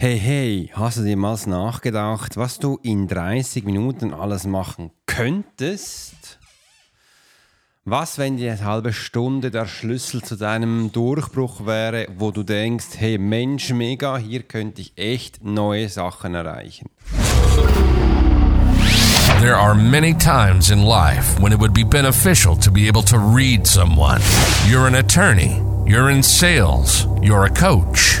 Hey, hey, hast du dir mal nachgedacht, was du in 30 Minuten alles machen könntest? Was, wenn die halbe Stunde der Schlüssel zu deinem Durchbruch wäre, wo du denkst, hey Mensch, mega, hier könnte ich echt neue Sachen erreichen? There are many times in life when it would be beneficial to be able to read someone. You're an attorney, you're in sales, you're a coach.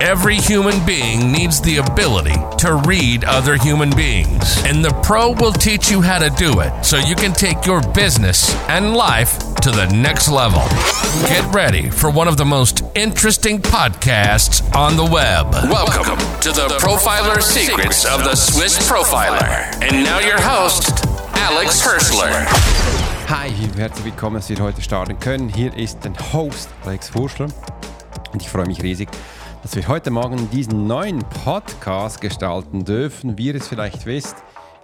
every human being needs the ability to read other human beings. And the pro will teach you how to do it so you can take your business and life to the next level. Get ready for one of the most interesting podcasts on the web. Welcome to the Profiler Secrets of the Swiss Profiler. And now your host, Alex Hirschler. Hi, herzlich willkommen, dass wir heute starten können. Hier ist der Host Alex Furschler und ich freue mich riesig, dass wir heute Morgen diesen neuen Podcast gestalten dürfen. Wie ihr es vielleicht wisst,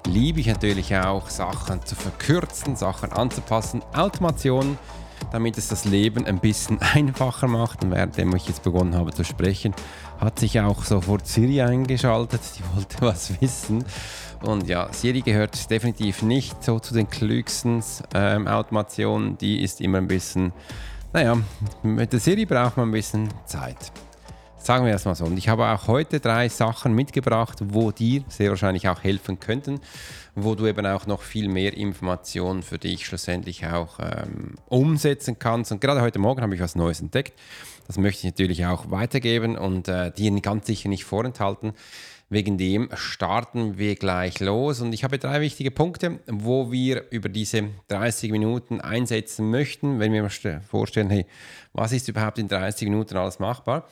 liebe ich natürlich auch, Sachen zu verkürzen, Sachen anzupassen, Automation, damit es das Leben ein bisschen einfacher macht. Und währenddem ich jetzt begonnen habe zu sprechen, hat sich auch sofort Siri eingeschaltet. Die wollte was wissen. Und ja, Siri gehört definitiv nicht so zu den klügsten ähm, Automationen. Die ist immer ein bisschen, naja, mit der Siri braucht man ein bisschen Zeit. Sagen wir das mal so. Und ich habe auch heute drei Sachen mitgebracht, wo dir sehr wahrscheinlich auch helfen könnten, wo du eben auch noch viel mehr Informationen für dich schlussendlich auch ähm, umsetzen kannst. Und gerade heute Morgen habe ich was Neues entdeckt. Das möchte ich natürlich auch weitergeben und äh, dir ganz sicher nicht vorenthalten. Wegen dem starten wir gleich los und ich habe drei wichtige Punkte, wo wir über diese 30 Minuten einsetzen möchten, wenn wir uns vorstellen, hey, was ist überhaupt in 30 Minuten alles machbar?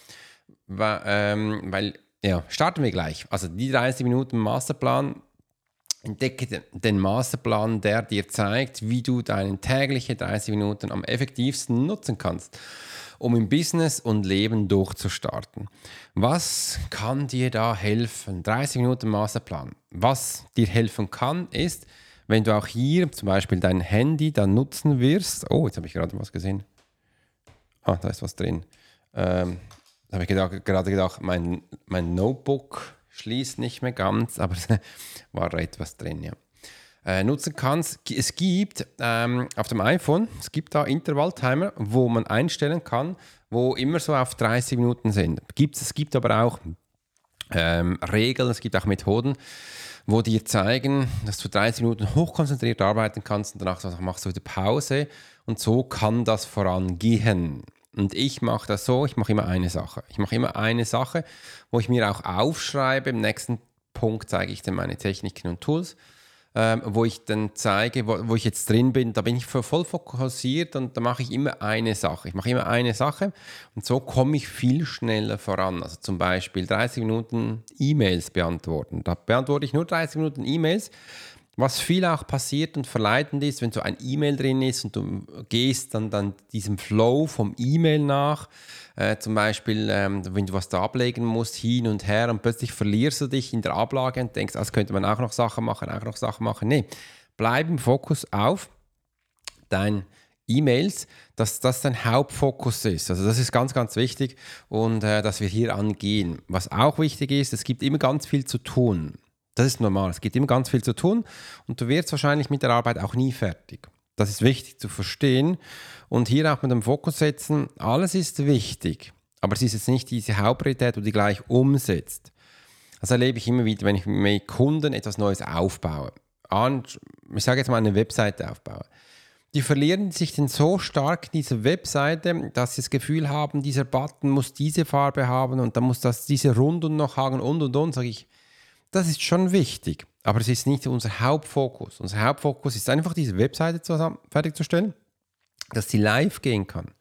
Weil, ähm, weil ja, starten wir gleich. Also die 30 Minuten Masterplan. Entdecke den Masterplan, der dir zeigt, wie du deine tägliche 30 Minuten am effektivsten nutzen kannst, um im Business und Leben durchzustarten. Was kann dir da helfen? 30 Minuten Masterplan. Was dir helfen kann, ist, wenn du auch hier zum Beispiel dein Handy dann nutzen wirst. Oh, jetzt habe ich gerade was gesehen. Ah, da ist was drin. Ähm, habe ich gedacht, gerade gedacht, mein, mein Notebook schließt nicht mehr ganz, aber es war da etwas drin, ja. Äh, nutzen kannst. Es gibt ähm, auf dem iPhone, es gibt da Intervalltimer, wo man einstellen kann, wo immer so auf 30 Minuten sind. Gibt's, es gibt aber auch ähm, Regeln, es gibt auch Methoden, wo dir zeigen, dass du 30 Minuten hochkonzentriert arbeiten kannst und danach machst du wieder Pause und so kann das vorangehen. Und ich mache das so, ich mache immer eine Sache. Ich mache immer eine Sache, wo ich mir auch aufschreibe. Im nächsten Punkt zeige ich dann meine Techniken und Tools, ähm, wo ich dann zeige, wo, wo, ich jetzt drin bin. Da bin ich voll fokussiert und da mache ich immer eine Sache. Ich mache immer eine Sache und so komme ich viel schneller voran. Also zum Beispiel 30 Minuten E-Mails beantworten. Da beantworte ich nur 30 Minuten E-Mails was viel auch passiert und verleitend ist, wenn so ein E-Mail drin ist und du gehst dann, dann diesem Flow vom E-Mail nach, äh, zum Beispiel, ähm, wenn du was da ablegen musst, hin und her und plötzlich verlierst du dich in der Ablage und denkst, das könnte man auch noch Sachen machen, auch noch Sachen machen. Nee, bleib im Fokus auf dein E-Mails, dass das dein Hauptfokus ist. Also das ist ganz, ganz wichtig und äh, dass wir hier angehen. Was auch wichtig ist, es gibt immer ganz viel zu tun. Das ist normal. Es gibt immer ganz viel zu tun und du wirst wahrscheinlich mit der Arbeit auch nie fertig. Das ist wichtig zu verstehen und hier auch mit dem Fokus setzen. Alles ist wichtig, aber es ist jetzt nicht diese Hauptpriorität, die du gleich umsetzt. Das erlebe ich immer wieder, wenn ich mit Kunden etwas Neues aufbaue. Ich sage jetzt mal eine Webseite aufbaue. Die verlieren sich denn so stark dieser Webseite, dass sie das Gefühl haben, dieser Button muss diese Farbe haben und dann muss das diese Rundung noch haben und und und. Sage ich, das ist schon wichtig, aber es ist nicht unser Hauptfokus. Unser Hauptfokus ist einfach, diese Webseite zusammen, fertigzustellen, dass sie live gehen kann.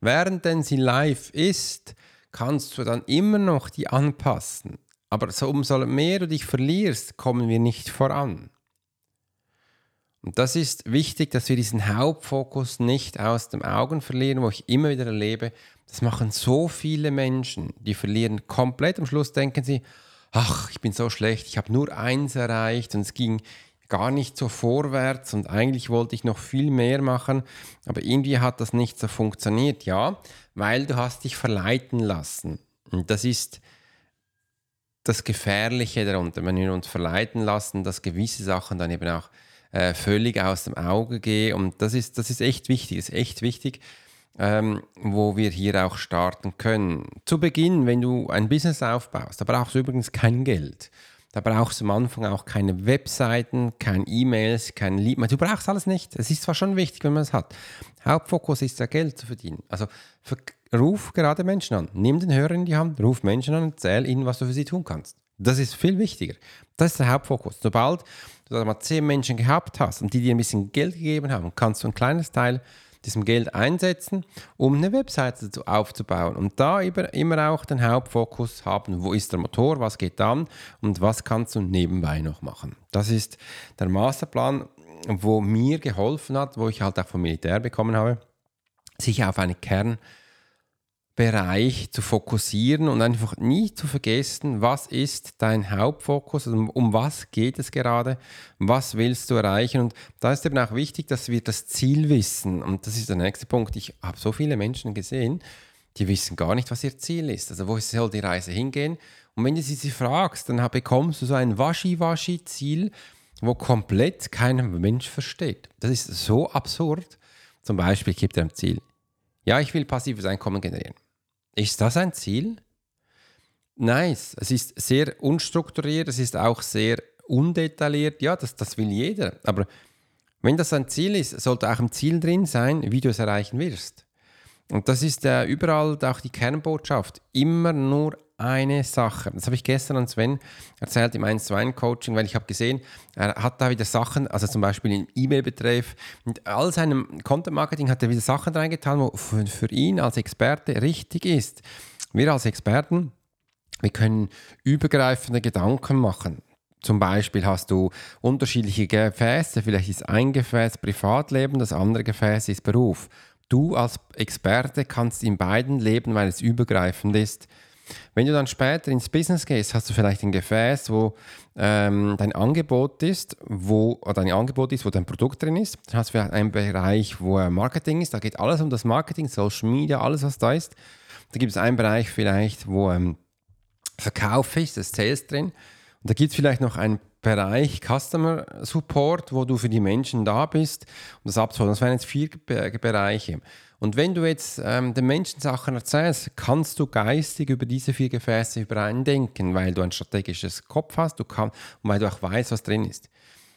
Während denn sie live ist, kannst du dann immer noch die anpassen. Aber so, umso mehr du dich verlierst, kommen wir nicht voran. Und das ist wichtig, dass wir diesen Hauptfokus nicht aus den Augen verlieren, wo ich immer wieder erlebe, das machen so viele Menschen, die verlieren komplett. Am Schluss denken sie, ach, ich bin so schlecht, ich habe nur eins erreicht und es ging gar nicht so vorwärts und eigentlich wollte ich noch viel mehr machen, aber irgendwie hat das nicht so funktioniert. Ja, weil du hast dich verleiten lassen. Und das ist das Gefährliche darunter, wenn wir uns verleiten lassen, dass gewisse Sachen dann eben auch äh, völlig aus dem Auge gehen. Und das ist, das ist echt wichtig, ist echt wichtig, ähm, wo wir hier auch starten können. Zu Beginn, wenn du ein Business aufbaust, da brauchst du übrigens kein Geld. Da brauchst du am Anfang auch keine Webseiten, keine E-Mails, kein Lead. Du brauchst alles nicht. Es ist zwar schon wichtig, wenn man es hat. Hauptfokus ist ja Geld zu verdienen. Also ruf gerade Menschen an. Nimm den Hörer in die Hand, ruf Menschen an und erzähl ihnen, was du für sie tun kannst. Das ist viel wichtiger. Das ist der Hauptfokus. Sobald du mal zehn Menschen gehabt hast und die dir ein bisschen Geld gegeben haben, kannst du ein kleines Teil diesem Geld einsetzen, um eine Webseite aufzubauen und da immer auch den Hauptfokus haben, wo ist der Motor, was geht dann und was kannst du nebenbei noch machen. Das ist der Masterplan, wo mir geholfen hat, wo ich halt auch vom Militär bekommen habe, sich auf eine Kern- Bereich zu fokussieren und einfach nie zu vergessen, was ist dein Hauptfokus, also um was geht es gerade, was willst du erreichen. Und da ist eben auch wichtig, dass wir das Ziel wissen. Und das ist der nächste Punkt. Ich habe so viele Menschen gesehen, die wissen gar nicht, was ihr Ziel ist. Also wo soll die Reise hingehen? Und wenn du sie fragst, dann bekommst du so ein Waschi-Waschi-Ziel, wo komplett kein Mensch versteht. Das ist so absurd. Zum Beispiel, gebe dir ein Ziel. Ja, ich will passives Einkommen generieren. Ist das ein Ziel? Nice. Es ist sehr unstrukturiert, es ist auch sehr undetailliert. Ja, das, das will jeder. Aber wenn das ein Ziel ist, sollte auch ein Ziel drin sein, wie du es erreichen wirst. Und das ist äh, überall auch die Kernbotschaft. Immer nur eine Sache. Das habe ich gestern an Sven erzählt im 1 zu 1 Coaching, weil ich habe gesehen, er hat da wieder Sachen, also zum Beispiel im E-Mail-Betreff, mit all seinem Content-Marketing hat er wieder Sachen reingetan, wo für, für ihn als Experte richtig ist. Wir als Experten, wir können übergreifende Gedanken machen. Zum Beispiel hast du unterschiedliche Gefäße, vielleicht ist ein Gefäß Privatleben, das andere Gefäß ist Beruf. Du als Experte kannst in beiden leben, weil es übergreifend ist. Wenn du dann später ins Business gehst, hast du vielleicht ein Gefäß, wo ähm, dein Angebot ist, wo oder dein Angebot ist, wo dein Produkt drin ist. Dann hast du vielleicht einen Bereich, wo Marketing ist. Da geht alles um das Marketing, Social Media, alles was da ist. Da gibt es einen Bereich vielleicht, wo ähm, Verkauf ist, das Sales drin. Und da gibt es vielleicht noch einen Bereich Customer Support, wo du für die Menschen da bist, um das abzuholen. Das wären jetzt vier Bereiche. Und wenn du jetzt ähm, den Menschen Sachen erzählst, kannst du geistig über diese vier Gefäße übereindenken, weil du ein strategisches Kopf hast du kann, und weil du auch weißt, was drin ist.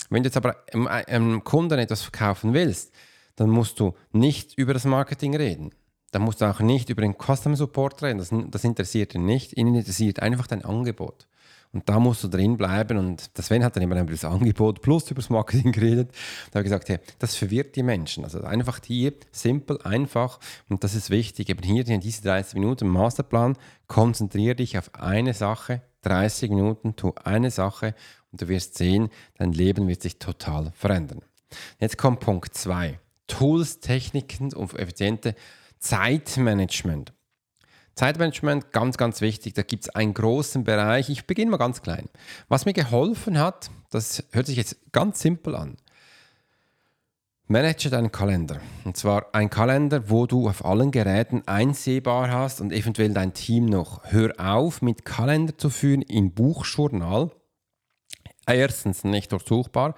Wenn du jetzt aber einem, einem Kunden etwas verkaufen willst, dann musst du nicht über das Marketing reden. Dann musst du auch nicht über den Customer Support reden. Das, das interessiert ihn nicht. Ihn interessiert einfach dein Angebot. Und da musst du drin bleiben. Und das Sven hat dann immer über das Angebot plus über das Marketing geredet. Da habe ich gesagt, hey, das verwirrt die Menschen. Also einfach hier, simpel, einfach. Und das ist wichtig. Eben hier in diese 30 Minuten Masterplan, konzentriere dich auf eine Sache. 30 Minuten, tu eine Sache und du wirst sehen, dein Leben wird sich total verändern. Jetzt kommt Punkt 2. Tools, Techniken und effiziente Zeitmanagement. Zeitmanagement, ganz, ganz wichtig. Da gibt es einen großen Bereich. Ich beginne mal ganz klein. Was mir geholfen hat, das hört sich jetzt ganz simpel an. Manage deinen Kalender. Und zwar ein Kalender, wo du auf allen Geräten einsehbar hast und eventuell dein Team noch. Hör auf, mit Kalender zu führen in Buchjournal. Erstens nicht durchsuchbar.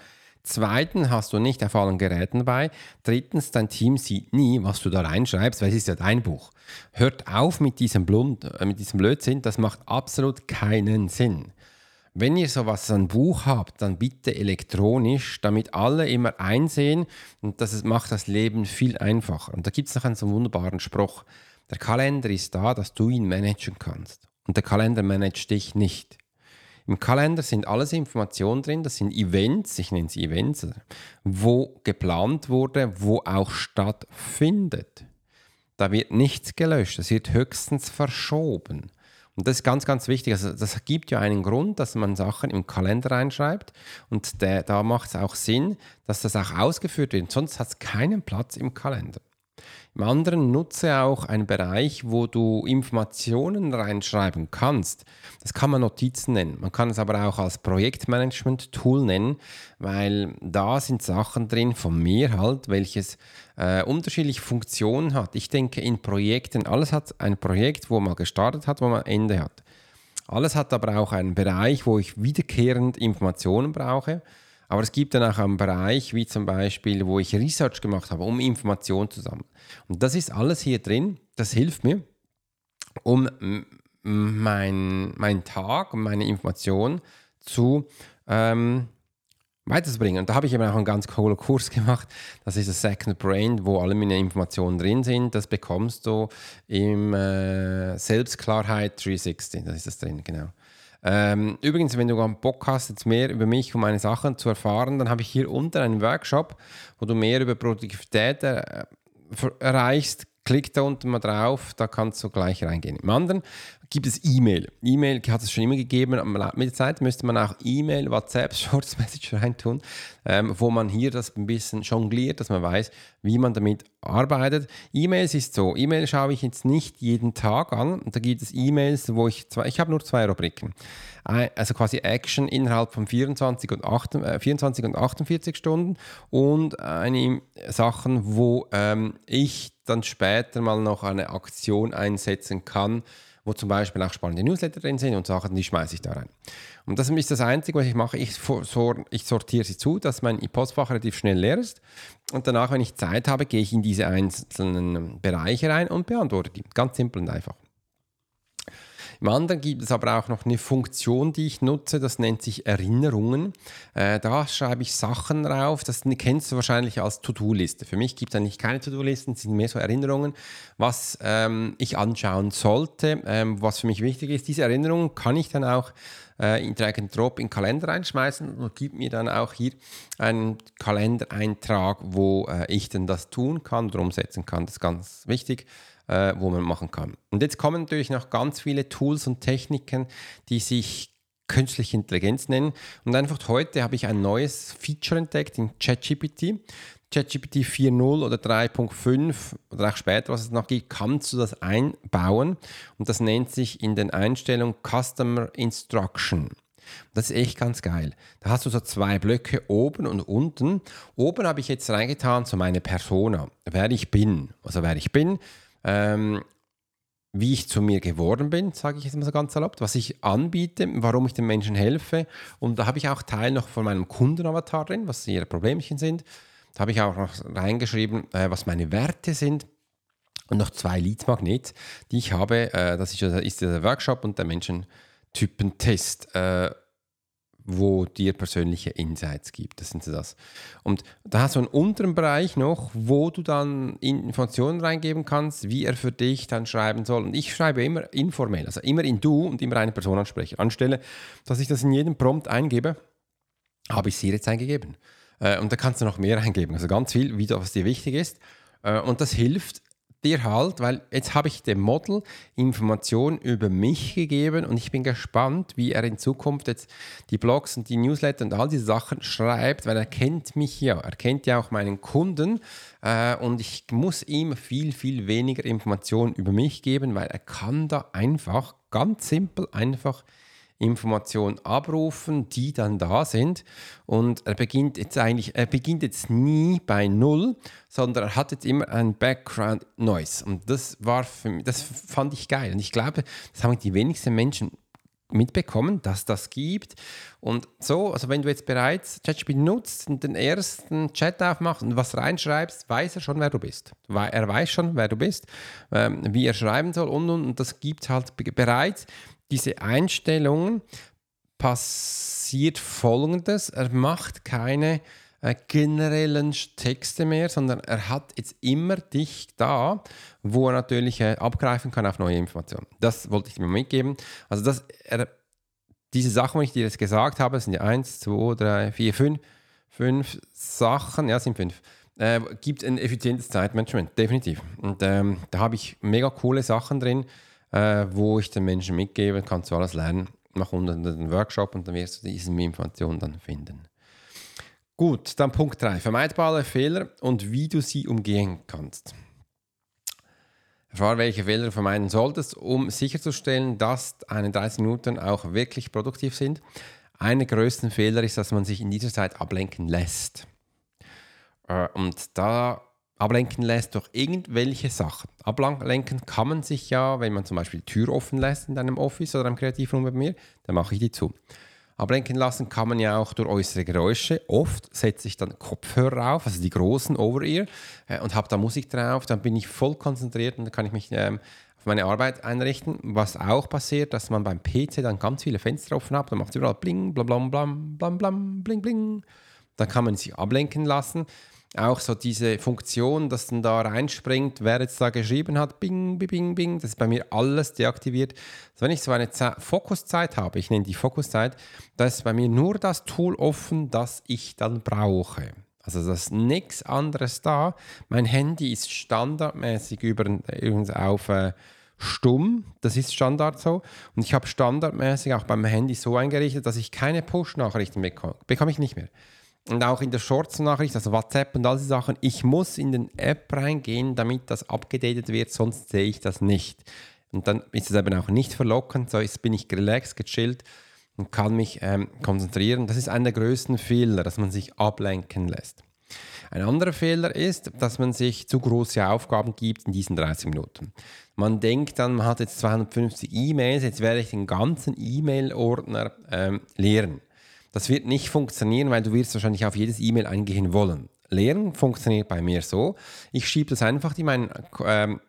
Zweitens hast du nicht auf allen Geräten dabei. Drittens, dein Team sieht nie, was du da reinschreibst, weil es ist ja dein Buch. Hört auf mit diesem, Blund, äh, mit diesem Blödsinn, das macht absolut keinen Sinn. Wenn ihr sowas, ein Buch habt, dann bitte elektronisch, damit alle immer einsehen und das macht das Leben viel einfacher. Und da gibt es noch einen so wunderbaren Spruch. Der Kalender ist da, dass du ihn managen kannst. Und der Kalender managt dich nicht. Im Kalender sind alles Informationen drin, das sind Events, ich nenne sie Events, wo geplant wurde, wo auch stattfindet. Da wird nichts gelöscht, es wird höchstens verschoben. Und das ist ganz, ganz wichtig. Also das gibt ja einen Grund, dass man Sachen im Kalender reinschreibt. Und der, da macht es auch Sinn, dass das auch ausgeführt wird. Sonst hat es keinen Platz im Kalender. Im anderen nutze auch einen Bereich, wo du Informationen reinschreiben kannst. Das kann man Notizen nennen. Man kann es aber auch als Projektmanagement-Tool nennen, weil da sind Sachen drin von mir halt, welches äh, unterschiedliche Funktionen hat. Ich denke in Projekten, alles hat ein Projekt, wo man gestartet hat, wo man Ende hat. Alles hat aber auch einen Bereich, wo ich wiederkehrend Informationen brauche. Aber es gibt dann auch einen Bereich, wie zum Beispiel, wo ich Research gemacht habe, um Informationen zu sammeln. Und das ist alles hier drin. Das hilft mir, um meinen mein Tag und meine Informationen zu ähm, weiterzubringen. Und da habe ich eben auch einen ganz coolen Kurs gemacht. Das ist das Second Brain, wo alle meine Informationen drin sind. Das bekommst du im äh, Selbstklarheit 360. Das ist das drin, genau. Ähm, übrigens, wenn du Bock hast, jetzt mehr über mich und meine Sachen zu erfahren, dann habe ich hier unten einen Workshop, wo du mehr über Produktivität äh, erreichst. Klick da unten mal drauf, da kannst du gleich reingehen. Im anderen gibt es E-Mail. E-Mail hat es schon immer gegeben, mit der Zeit müsste man auch E-Mail, WhatsApp, Shorts Message reintun, ähm, wo man hier das ein bisschen jongliert, dass man weiß, wie man damit arbeitet. E-Mails ist so, E-Mail schaue ich jetzt nicht jeden Tag an. Da gibt es E-Mails, wo ich zwei, ich habe nur zwei Rubriken. Also quasi Action innerhalb von 24 und, 8, äh, 24 und 48 Stunden und eine Sachen, wo ähm, ich dann später mal noch eine Aktion einsetzen kann, wo zum Beispiel auch spannende Newsletter drin sind und Sachen, die schmeiße ich da rein. Und das ist das Einzige, was ich mache. Ich, sortiere sie zu, dass mein Postfach relativ schnell leer ist. Und danach, wenn ich Zeit habe, gehe ich in diese einzelnen Bereiche rein und beantworte die. Ganz simpel und einfach. Im anderen gibt es aber auch noch eine Funktion, die ich nutze, das nennt sich Erinnerungen. Äh, da schreibe ich Sachen drauf, das kennst du wahrscheinlich als To-Do-Liste. Für mich gibt es eigentlich keine To-Do-Listen, es sind mehr so Erinnerungen, was ähm, ich anschauen sollte, ähm, was für mich wichtig ist. Diese Erinnerungen kann ich dann auch äh, in Drag and Drop in Kalender reinschmeißen und gibt mir dann auch hier einen Kalendereintrag, wo äh, ich dann das tun kann oder umsetzen kann. Das ist ganz wichtig äh, wo man machen kann. Und jetzt kommen natürlich noch ganz viele Tools und Techniken, die sich künstliche Intelligenz nennen. Und einfach heute habe ich ein neues Feature entdeckt in ChatGPT. ChatGPT 4.0 oder 3.5 oder auch später, was es noch gibt, kannst du das einbauen. Und das nennt sich in den Einstellungen Customer Instruction. Das ist echt ganz geil. Da hast du so zwei Blöcke oben und unten. Oben habe ich jetzt reingetan zu meiner Persona, wer ich bin. Also wer ich bin, ähm, wie ich zu mir geworden bin, sage ich jetzt mal so ganz salopp, was ich anbiete, warum ich den Menschen helfe. Und da habe ich auch Teil noch von meinem Kundenavatar drin, was ihre Problemchen sind. Da habe ich auch noch reingeschrieben, äh, was meine Werte sind. Und noch zwei Leads-Magnets, die ich habe. Äh, das ist, ist der Workshop und der Menschentypentest. Äh, wo dir persönliche Insights gibt. Das sind so das. Und da hast du einen unteren Bereich noch, wo du dann Informationen reingeben kannst, wie er für dich dann schreiben soll. Und ich schreibe immer informell, also immer in Du und immer eine Person anspreche. Anstelle, dass ich das in jedem Prompt eingebe, habe ich es hier jetzt eingegeben. Äh, und da kannst du noch mehr eingeben. Also ganz viel, wie, was dir wichtig ist. Äh, und das hilft dir halt, weil jetzt habe ich dem Model Informationen über mich gegeben und ich bin gespannt, wie er in Zukunft jetzt die Blogs und die Newsletter und all diese Sachen schreibt, weil er kennt mich ja, er kennt ja auch meinen Kunden äh, und ich muss ihm viel, viel weniger Informationen über mich geben, weil er kann da einfach, ganz simpel, einfach Informationen abrufen, die dann da sind. Und er beginnt jetzt eigentlich, er beginnt jetzt nie bei Null, sondern er hat jetzt immer ein Background Noise. Und das war für mich, das fand ich geil. Und ich glaube, das haben die wenigsten Menschen mitbekommen, dass das gibt. Und so, also wenn du jetzt bereits ChatGPT nutzt und den ersten Chat aufmachst und was reinschreibst, weiß er schon, wer du bist. Er weiß schon, wer du bist, ähm, wie er schreiben soll und, und, und das gibt halt bereits diese Einstellungen passiert Folgendes. Er macht keine äh, generellen Texte mehr, sondern er hat jetzt immer dich da, wo er natürlich äh, abgreifen kann auf neue Informationen. Das wollte ich dir mitgeben. Also das, er, diese Sachen, die ich dir jetzt gesagt habe, sind ja eins, zwei, drei, vier, fünf, fünf Sachen, ja, sind fünf. Äh, gibt ein effizientes Zeitmanagement, definitiv. Und ähm, da habe ich mega coole Sachen drin äh, wo ich den Menschen mitgebe, kannst du alles lernen. Mach unten den Workshop und dann wirst du diese Informationen dann finden. Gut, dann Punkt 3. Vermeidbare Fehler und wie du sie umgehen kannst. Erfahre, welche Fehler du vermeiden solltest, um sicherzustellen, dass deine 30 Minuten auch wirklich produktiv sind. Einer der größten Fehler ist, dass man sich in dieser Zeit ablenken lässt. Äh, und da ablenken lässt durch irgendwelche Sachen. Ablenken kann man sich ja, wenn man zum Beispiel die Tür offen lässt in deinem Office oder im Kreativraum bei mir, dann mache ich die zu. Ablenken lassen kann man ja auch durch äußere Geräusche. Oft setze ich dann Kopfhörer auf, also die großen Over-Ear, äh, und habe da Musik drauf. Dann bin ich voll konzentriert und dann kann ich mich ähm, auf meine Arbeit einrichten. Was auch passiert, dass man beim PC dann ganz viele Fenster offen hat. Dann macht es überall bling, blam, blam, blam, blam, bling, bling. Dann kann man sich ablenken lassen auch so diese Funktion, dass dann da reinspringt, wer jetzt da geschrieben hat, bing, bing, bing, bing, das ist bei mir alles deaktiviert. Also wenn ich so eine Fokuszeit habe, ich nenne die Fokuszeit, da ist bei mir nur das Tool offen, das ich dann brauche. Also das ist nichts anderes da. Mein Handy ist standardmäßig über, übrigens auf äh, stumm, das ist Standard so. Und ich habe standardmäßig auch beim Handy so eingerichtet, dass ich keine Push-Nachrichten bekomme. Bekomme ich nicht mehr und auch in der Shorts-Nachricht, also WhatsApp und all diese Sachen, ich muss in den App reingehen, damit das abgedatet wird, sonst sehe ich das nicht. Und dann ist es eben auch nicht verlockend, so jetzt bin ich relaxed, gechillt und kann mich ähm, konzentrieren. Das ist einer der größten Fehler, dass man sich ablenken lässt. Ein anderer Fehler ist, dass man sich zu große Aufgaben gibt in diesen 30 Minuten. Man denkt dann, man hat jetzt 250 E-Mails, jetzt werde ich den ganzen E-Mail-Ordner ähm, leeren. Das wird nicht funktionieren, weil du wirst wahrscheinlich auf jedes E-Mail eingehen wollen. Lehren funktioniert bei mir so. Ich schiebe das einfach in meinen, ähm,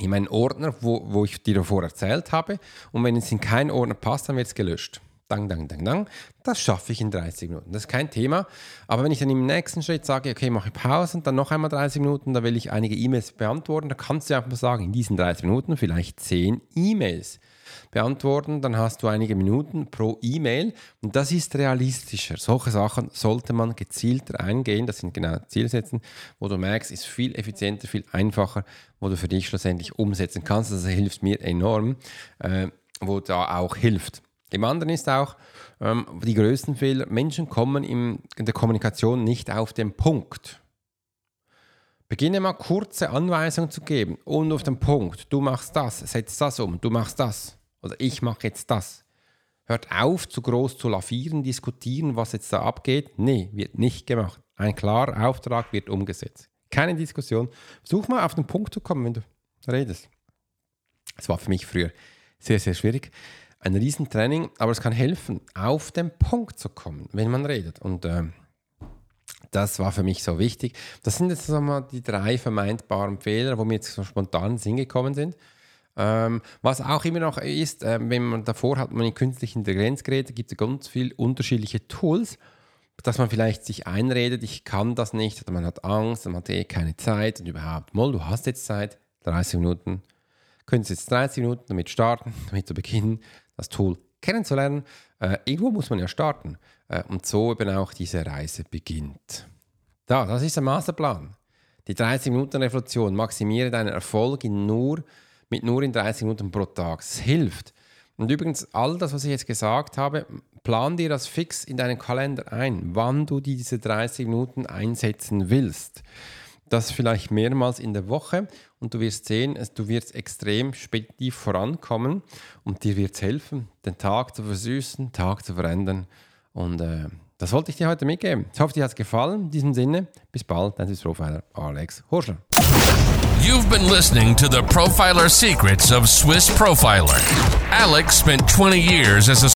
in meinen Ordner, wo, wo ich dir davor erzählt habe. Und wenn es in keinen Ordner passt, dann wird es gelöscht. Dang, dang, dang, dang. Das schaffe ich in 30 Minuten. Das ist kein Thema. Aber wenn ich dann im nächsten Schritt sage, okay, mache Pause und dann noch einmal 30 Minuten, da will ich einige E-Mails beantworten, dann kannst du einfach sagen, in diesen 30 Minuten vielleicht 10 E-Mails beantworten, dann hast du einige Minuten pro E-Mail und das ist realistischer. Solche Sachen sollte man gezielter eingehen, das sind genau Zielsetzen, wo du merkst, ist viel effizienter, viel einfacher, wo du für dich schlussendlich umsetzen kannst. Das hilft mir enorm, äh, wo da auch hilft. Dem anderen ist auch ähm, die größten Fehler, Menschen kommen im, in der Kommunikation nicht auf den Punkt. Beginne mal kurze Anweisungen zu geben und auf den Punkt. Du machst das, setz das um, du machst das. Oder ich mache jetzt das. Hört auf, zu groß zu lavieren, diskutieren, was jetzt da abgeht. Nee, wird nicht gemacht. Ein klarer Auftrag wird umgesetzt. Keine Diskussion. Versuch mal auf den Punkt zu kommen, wenn du redest. Das war für mich früher sehr, sehr schwierig. Ein Riesentraining, aber es kann helfen, auf den Punkt zu kommen, wenn man redet. Und äh, das war für mich so wichtig. Das sind jetzt mal die drei vermeintbaren Fehler, wo mir jetzt so spontan in Sinn gekommen sind. Ähm, was auch immer noch ist, äh, wenn man davor hat man in künstlichen Intelligenzgeräte, gibt es ganz viele unterschiedliche Tools, dass man vielleicht sich einredet, ich kann das nicht, man hat Angst, man hat eh keine Zeit und überhaupt, mal, du hast jetzt Zeit, 30 Minuten, könntest jetzt 30 Minuten damit starten, damit zu beginnen, das Tool kennenzulernen. Äh, irgendwo muss man ja starten äh, und so eben auch diese Reise beginnt. Da, das ist der Masterplan. Die 30 Minuten Revolution. Maximiere deinen Erfolg in nur mit nur in 30 Minuten pro Tag. Es hilft. Und übrigens, all das, was ich jetzt gesagt habe, plan dir das fix in deinen Kalender ein, wann du diese 30 Minuten einsetzen willst. Das vielleicht mehrmals in der Woche und du wirst sehen, du wirst extrem speditiv vorankommen und dir wird es helfen, den Tag zu versüßen, den Tag zu verändern. Und äh, das wollte ich dir heute mitgeben. Ich hoffe, dir hat es gefallen. In diesem Sinne, bis bald, dein Profiler Alex Horschler. You've been listening to the Profiler Secrets of Swiss Profiler. Alex spent 20 years as a